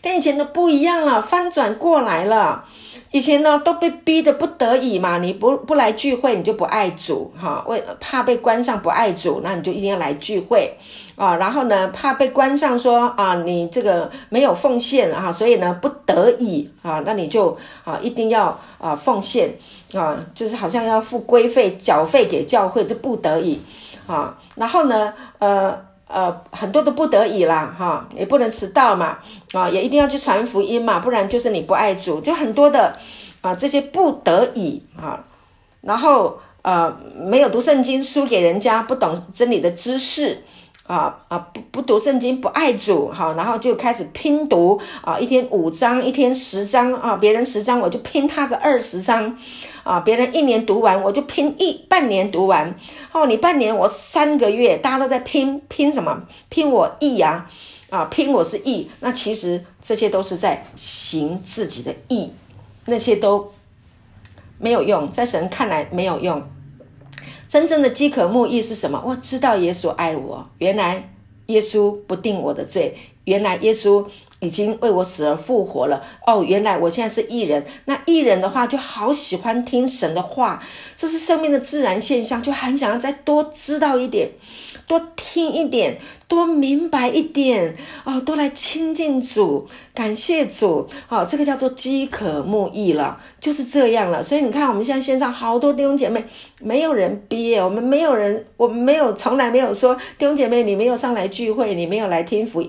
跟以前都不一样了，翻转过来了。以前呢都被逼得不得已嘛，你不不来聚会，你就不爱主哈，为怕被关上不爱主，那你就一定要来聚会啊。然后呢，怕被关上说啊，你这个没有奉献啊，所以呢不得已啊，那你就啊一定要啊奉献啊，就是好像要付规费缴费给教会，这不得已啊。然后呢，呃。呃，很多都不得已啦，哈，也不能迟到嘛，啊，也一定要去传福音嘛，不然就是你不爱主，就很多的啊这些不得已啊，然后呃没有读圣经，输给人家，不懂真理的知识啊啊不不读圣经，不爱主，好，然后就开始拼读啊，一天五章，一天十章啊，别人十章我就拼他个二十章。啊，别人一年读完，我就拼一半年读完。哦，你半年，我三个月，大家都在拼拼什么？拼我义呀！啊，拼我是义。那其实这些都是在行自己的义，那些都没有用，在神看来没有用。真正的饥渴慕义是什么？我知道耶稣爱我，原来耶稣不定我的罪，原来耶稣。已经为我死而复活了哦，原来我现在是艺人。那艺人的话就好喜欢听神的话，这是生命的自然现象，就很想要再多知道一点，多听一点。多明白一点哦，多来亲近主，感谢主哦，这个叫做饥渴慕义了，就是这样了。所以你看，我们现在线上好多弟兄姐妹，没有人逼，我们没有人，我们没有，从来没有说弟兄姐妹，你没有上来聚会，你没有来听福，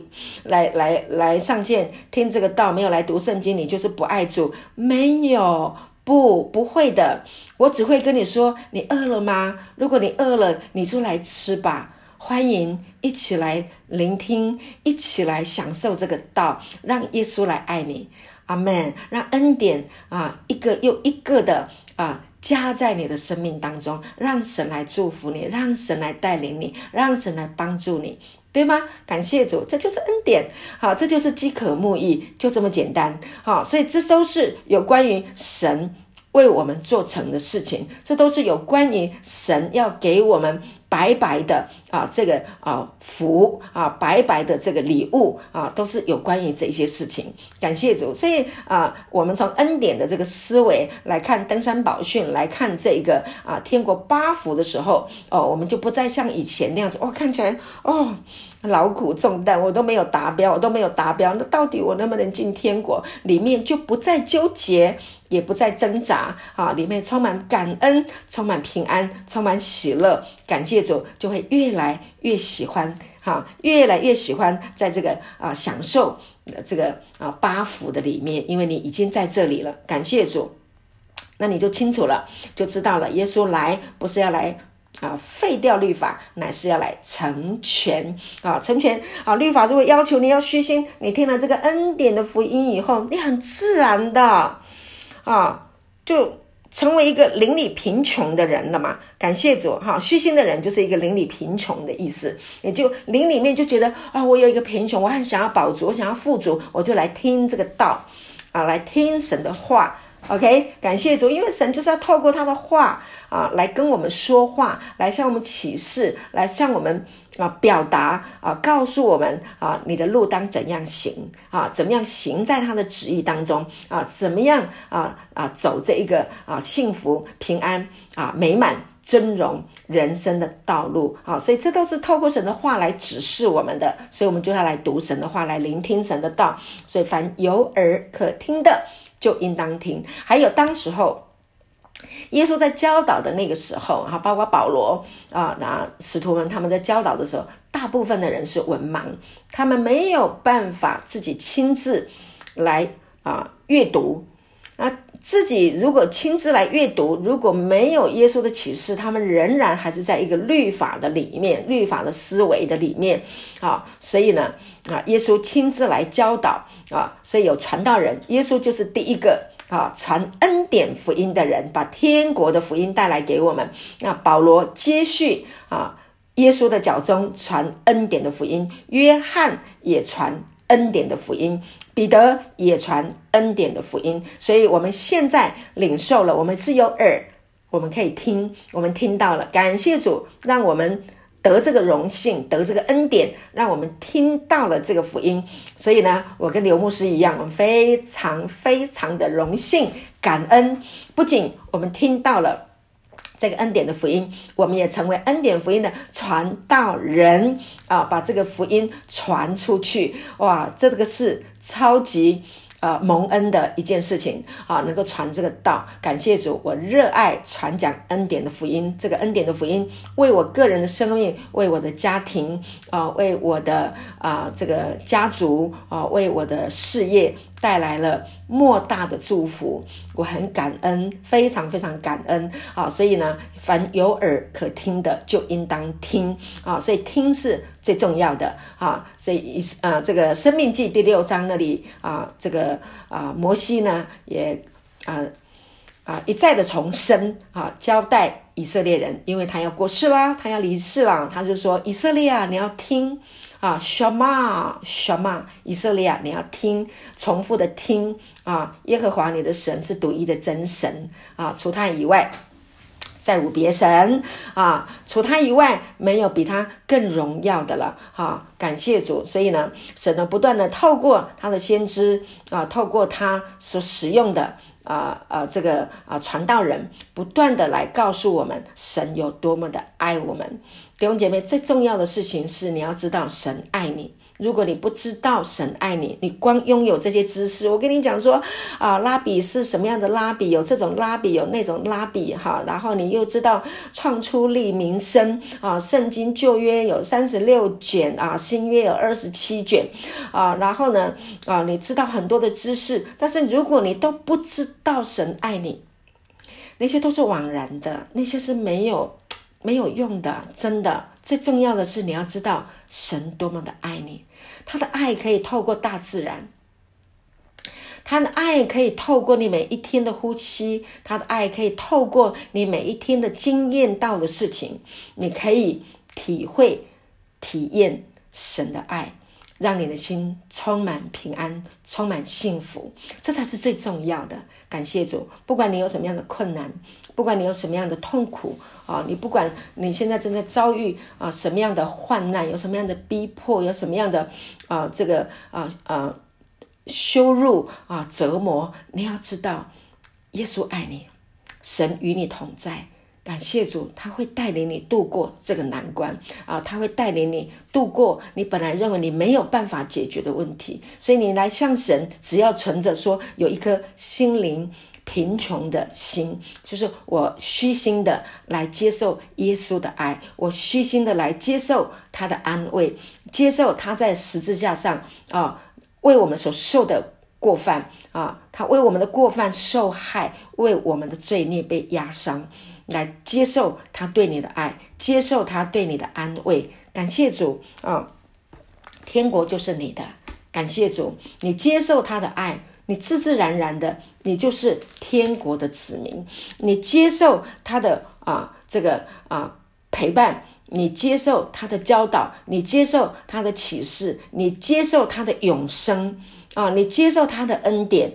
来来来上线听这个道，没有来读圣经，你就是不爱主，没有，不，不会的，我只会跟你说，你饿了吗？如果你饿了，你就来吃吧。欢迎一起来聆听，一起来享受这个道，让耶稣来爱你。阿门。让恩典啊，一个又一个的啊，加在你的生命当中，让神来祝福你，让神来带领你，让神来帮助你，对吗？感谢主，这就是恩典。好，这就是饥渴慕义，就这么简单。好，所以这都是有关于神为我们做成的事情，这都是有关于神要给我们。白白的啊，这个啊福啊，白白的这个礼物啊，都是有关于这些事情。感谢主，所以啊，我们从恩典的这个思维来看登山宝训，来看这个啊天国八福的时候，哦，我们就不再像以前那样子，哦，看起来哦劳苦重担，我都没有达标，我都没有达标，那到底我能不能进天国？里面就不再纠结，也不再挣扎啊，里面充满感恩，充满平安，充满喜乐，感谢。主就会越来越喜欢哈，越来越喜欢在这个啊享受这个啊八福的里面，因为你已经在这里了。感谢主，那你就清楚了，就知道了。耶稣来不是要来啊废掉律法，乃是要来成全啊成全啊。律法如果要求你要虚心，你听了这个恩典的福音以后，你很自然的啊就。成为一个邻里贫穷的人了嘛？感谢主哈！虚心的人就是一个邻里贫穷的意思，也就邻里面就觉得啊，我有一个贫穷，我很想要饱足，我想要富足，我就来听这个道啊，来听神的话。OK，感谢主，因为神就是要透过他的话啊，来跟我们说话，来向我们启示，来向我们啊表达啊，告诉我们啊，你的路当怎样行啊，怎么样行在他的旨意当中啊，怎么样啊啊走这一个啊幸福平安啊美满尊荣人生的道路啊，所以这都是透过神的话来指示我们的，所以我们就要来读神的话，来聆听神的道。所以凡有耳可听的。就应当听。还有当时候，耶稣在教导的那个时候，哈，包括保罗啊，那使徒们他们在教导的时候，大部分的人是文盲，他们没有办法自己亲自来啊阅读。那，自己如果亲自来阅读，如果没有耶稣的启示，他们仍然还是在一个律法的里面，律法的思维的里面啊。所以呢，啊，耶稣亲自来教导啊，所以有传道人，耶稣就是第一个啊传恩典福音的人，把天国的福音带来给我们。那保罗接续啊，耶稣的脚踪传恩典的福音，约翰也传恩典的福音。彼得也传恩典的福音，所以我们现在领受了，我们是有耳，我们可以听，我们听到了，感谢主，让我们得这个荣幸，得这个恩典，让我们听到了这个福音。所以呢，我跟刘牧师一样，我们非常非常的荣幸、感恩，不仅我们听到了。这个恩典的福音，我们也成为恩典福音的传道人啊！把这个福音传出去，哇！这个是超级呃蒙恩的一件事情啊！能够传这个道，感谢主，我热爱传讲恩典的福音。这个恩典的福音，为我个人的生命，为我的家庭啊，为我的啊这个家族啊，为我的事业。带来了莫大的祝福，我很感恩，非常非常感恩啊！所以呢，凡有耳可听的，就应当听啊！所以听是最重要的啊！所以一啊，这个《生命记》第六章那里啊，这个啊，摩西呢也啊啊一再的重申啊，交代以色列人，因为他要过世啦，他要离世了，他就说：以色列啊，你要听。啊，shama shama，以色列，你要听，重复的听啊！耶和华你的神是独一的真神啊，除他以外，再无别神啊！除他以外，没有比他更荣耀的了。哈、感谢主！所以呢，神呢不断的透过他的先知啊，透过他所使用的啊啊这个啊传道人，不断的来告诉我们，神有多么的爱我们。弟兄姐妹，最重要的事情是你要知道神爱你。如果你不知道神爱你，你光拥有这些知识，我跟你讲说啊，拉比是什么样的拉比，有这种拉比，有那种拉比哈。然后你又知道创出利民申啊，圣经旧约有三十六卷啊，新约有二十七卷啊。然后呢啊，你知道很多的知识，但是如果你都不知道神爱你，那些都是枉然的，那些是没有。没有用的。真的，最重要的是你要知道神多么的爱你，他的爱可以透过大自然。他的爱可以透过你每一天的呼吸，他的爱可以透过你每一天的经验到的事情，你可以体会、体验神的爱，让你的心充满平安、充满幸福，这才是最重要的。感谢主，不管你有什么样的困难，不管你有什么样的痛苦啊，你不管你现在正在遭遇啊什么样的患难，有什么样的逼迫，有什么样的啊这个啊啊。羞辱啊，折磨！你要知道，耶稣爱你，神与你同在。感谢主，他会带领你度过这个难关啊，他会带领你度过你本来认为你没有办法解决的问题。所以你来向神，只要存着说有一颗心灵贫穷的心，就是我虚心的来接受耶稣的爱，我虚心的来接受他的安慰，接受他在十字架上啊。为我们所受的过犯啊，他为我们的过犯受害，为我们的罪孽被压伤，来接受他对你的爱，接受他对你的安慰。感谢主啊，天国就是你的。感谢主，你接受他的爱，你自自然然的，你就是天国的子民。你接受他的啊，这个啊陪伴。你接受他的教导，你接受他的启示，你接受他的永生啊！你接受他的恩典，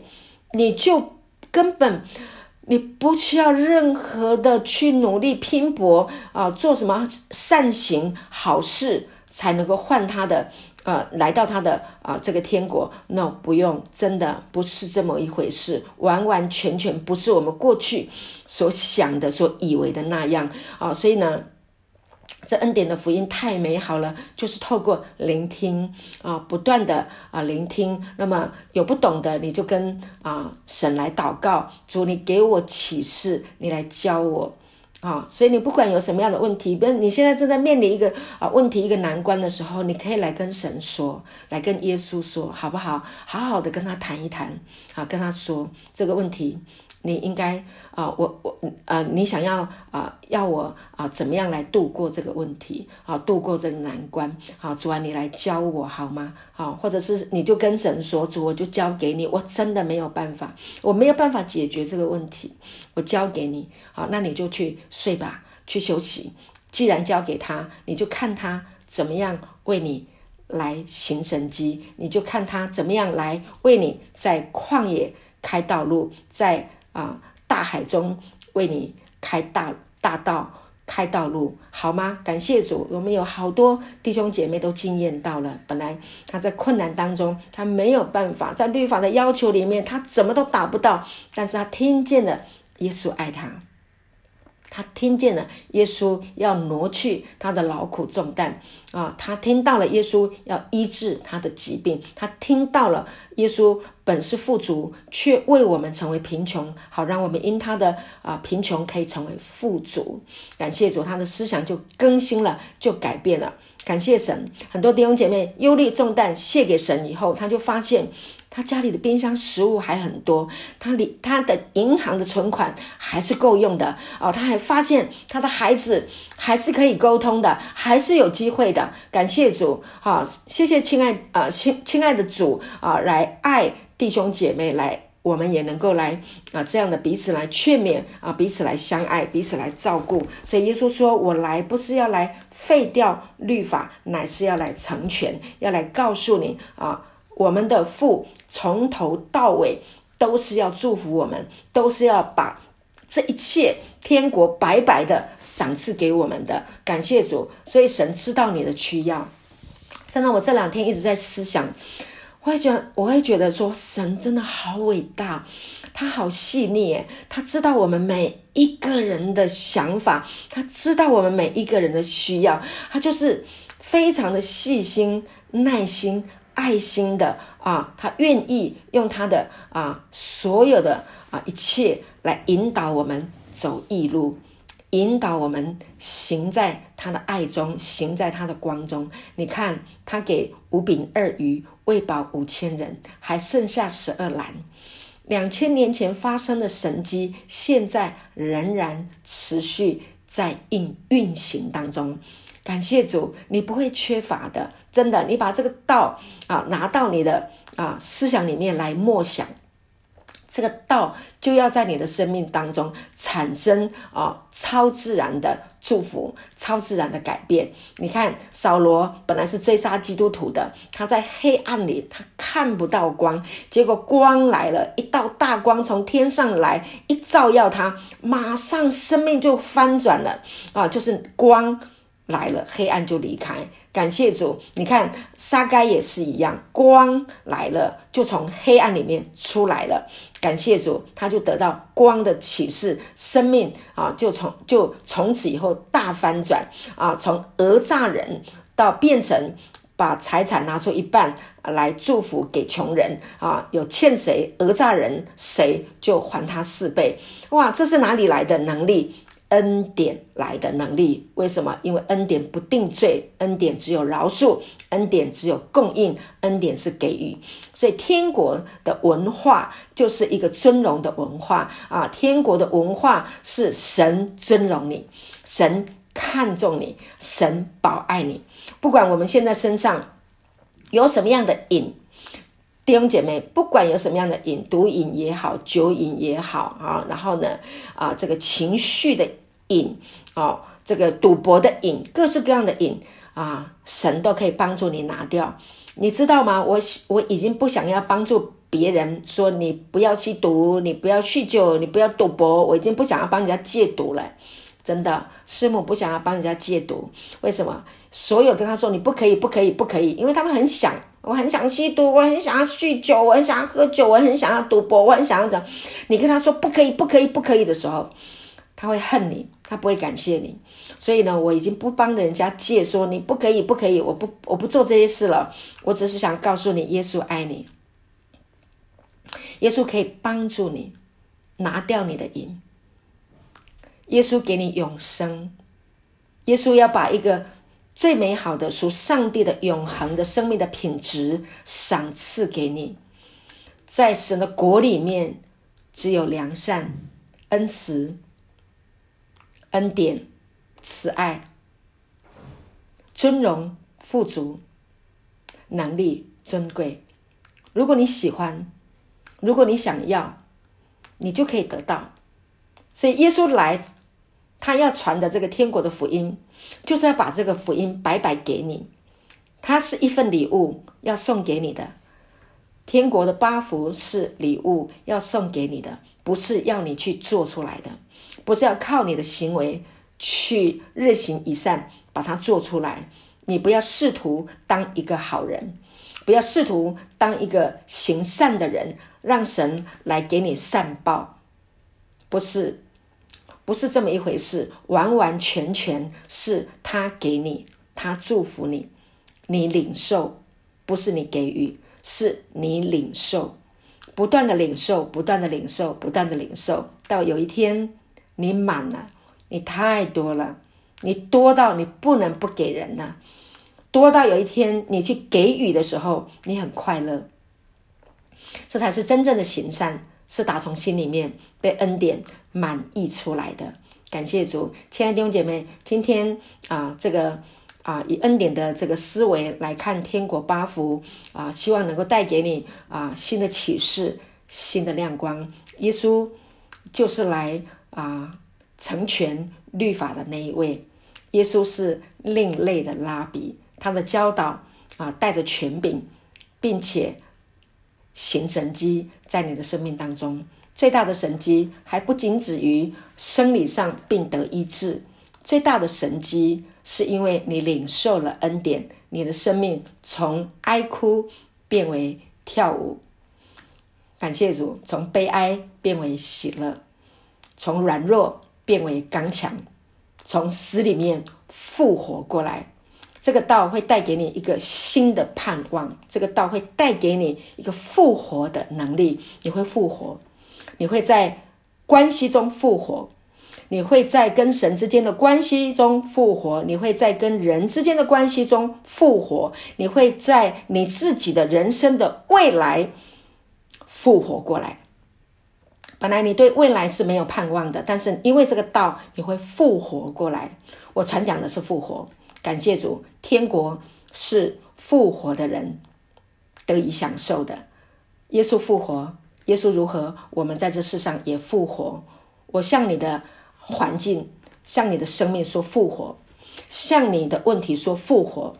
你就根本你不需要任何的去努力拼搏啊，做什么善行好事才能够换他的呃，来到他的啊这个天国？No，不用，真的不是这么一回事，完完全全不是我们过去所想的、所以为的那样啊！所以呢。这恩典的福音太美好了，就是透过聆听啊，不断的啊聆听。那么有不懂的，你就跟啊神来祷告，主，你给我启示，你来教我啊。所以你不管有什么样的问题，比如你现在正在面临一个啊问题、一个难关的时候，你可以来跟神说，来跟耶稣说，好不好？好好的跟他谈一谈，啊，跟他说这个问题。你应该啊，我我呃，你想要啊，要我啊，怎么样来度过这个问题啊，度过这个难关啊？主啊，你来教我好吗？啊，或者是你就跟神说，主，我就交给你，我真的没有办法，我没有办法解决这个问题，我交给你啊，那你就去睡吧，去休息。既然交给他，你就看他怎么样为你来行神迹，你就看他怎么样来为你在旷野开道路，在。啊！大海中为你开大大道，开道路，好吗？感谢主，我们有好多弟兄姐妹都惊艳到了。本来他在困难当中，他没有办法，在律法的要求里面，他怎么都达不到，但是他听见了耶稣爱他。他听见了耶稣要挪去他的劳苦重担啊，他听到了耶稣要医治他的疾病，他听到了耶稣本是富足，却为我们成为贫穷，好让我们因他的啊贫穷可以成为富足。感谢主，他的思想就更新了，就改变了。感谢神，很多弟兄姐妹忧虑重担卸给神以后，他就发现。他家里的冰箱食物还很多，他里他的银行的存款还是够用的哦。他还发现他的孩子还是可以沟通的，还是有机会的。感谢主，哈、谢谢亲爱啊亲亲爱的主啊、来爱弟兄姐妹，来我们也能够来啊这样的彼此来劝勉啊，彼此来相爱，彼此来照顾。所以耶稣说：“我来不是要来废掉律法，乃是要来成全，要来告诉你啊。”我们的父从头到尾都是要祝福我们，都是要把这一切天国白白的赏赐给我们的。感谢主，所以神知道你的需要。真的，我这两天一直在思想，我会觉得，我会觉得说，神真的好伟大，他好细腻，他知道我们每一个人的想法，他知道我们每一个人的需要，他就是非常的细心、耐心。爱心的啊，他愿意用他的啊所有的啊一切来引导我们走义路，引导我们行在他的爱中，行在他的光中。你看，他给五饼二鱼喂饱五千人，还剩下十二篮。两千年前发生的神迹，现在仍然持续在运运行当中。感谢主，你不会缺乏的，真的。你把这个道啊拿到你的啊思想里面来默想。这个道就要在你的生命当中产生啊超自然的祝福、超自然的改变。你看，扫罗本来是追杀基督徒的，他在黑暗里，他看不到光，结果光来了，一道大光从天上来，一照耀他，马上生命就翻转了啊！就是光来了，黑暗就离开。感谢主，你看撒该也是一样，光来了就从黑暗里面出来了。感谢主，他就得到光的启示，生命啊就从就从此以后大翻转啊，从讹诈人到变成把财产拿出一半来祝福给穷人啊，有欠谁讹诈人谁就还他四倍。哇，这是哪里来的能力？恩典来的能力，为什么？因为恩典不定罪，恩典只有饶恕，恩典只有供应，恩典是给予。所以天国的文化就是一个尊荣的文化啊！天国的文化是神尊荣你，神看重你，神保爱你。不管我们现在身上有什么样的瘾。弟兄姐妹，不管有什么样的瘾，毒瘾也好，酒瘾也好啊，然后呢，啊，这个情绪的瘾，哦，这个赌博的瘾，各式各样的瘾啊，神都可以帮助你拿掉。你知道吗？我我已经不想要帮助别人说你不要吸毒，你不要酗酒，你不要赌博，我已经不想要帮人家戒毒了。真的，师母不想要帮人家戒毒，为什么？所有跟他说你不可以，不可以，不可以，因为他们很想。我很想吸毒，我很想要酗酒，我很想要喝酒，我很想要赌博，我很想要这样。你跟他说不可以，不可以，不可以的时候，他会恨你，他不会感谢你。所以呢，我已经不帮人家戒，说你不可以，不可以，我不，我不做这些事了。我只是想告诉你，耶稣爱你，耶稣可以帮助你拿掉你的瘾，耶稣给你永生，耶稣要把一个。最美好的属上帝的永恒的生命的品质赏赐给你，在神的国里面，只有良善、恩慈、恩典、慈爱、尊荣、富足、能力、尊贵。如果你喜欢，如果你想要，你就可以得到。所以耶稣来。他要传的这个天国的福音，就是要把这个福音白白给你。它是一份礼物，要送给你的。天国的八福是礼物，要送给你的，不是要你去做出来的，不是要靠你的行为去日行一善把它做出来。你不要试图当一个好人，不要试图当一个行善的人，让神来给你善报，不是。不是这么一回事，完完全全是他给你，他祝福你，你领受，不是你给予，是你领受，不断的领受，不断的领受，不断的领受，到有一天你满了，你太多了，你多到你不能不给人了，多到有一天你去给予的时候，你很快乐，这才是真正的行善。是打从心里面被恩典满溢出来的，感谢主，亲爱的弟兄姐妹，今天啊，这个啊，以恩典的这个思维来看天国八福啊，希望能够带给你啊新的启示、新的亮光。耶稣就是来啊成全律法的那一位，耶稣是另类的拉比，他的教导啊带着权柄，并且。行神迹在你的生命当中，最大的神迹还不仅止于生理上病得医治，最大的神迹是因为你领受了恩典，你的生命从哀哭变为跳舞。感谢主，从悲哀变为喜乐，从软弱变为刚强，从死里面复活过来。这个道会带给你一个新的盼望，这个道会带给你一个复活的能力。你会复活，你会在关系中复活，你会在跟神之间的关系中复活，你会在跟人之间的关系中复活，你会在你自己的人生的未来复活过来。本来你对未来是没有盼望的，但是因为这个道，你会复活过来。我常讲的是复活，感谢主，天国是复活的人得以享受的。耶稣复活，耶稣如何，我们在这世上也复活。我向你的环境，向你的生命说复活，向你的问题说复活。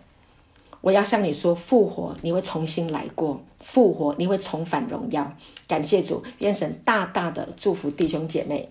我要向你说复活，你会重新来过。复活，你会重返荣耀。感谢主，愿神大大的祝福弟兄姐妹。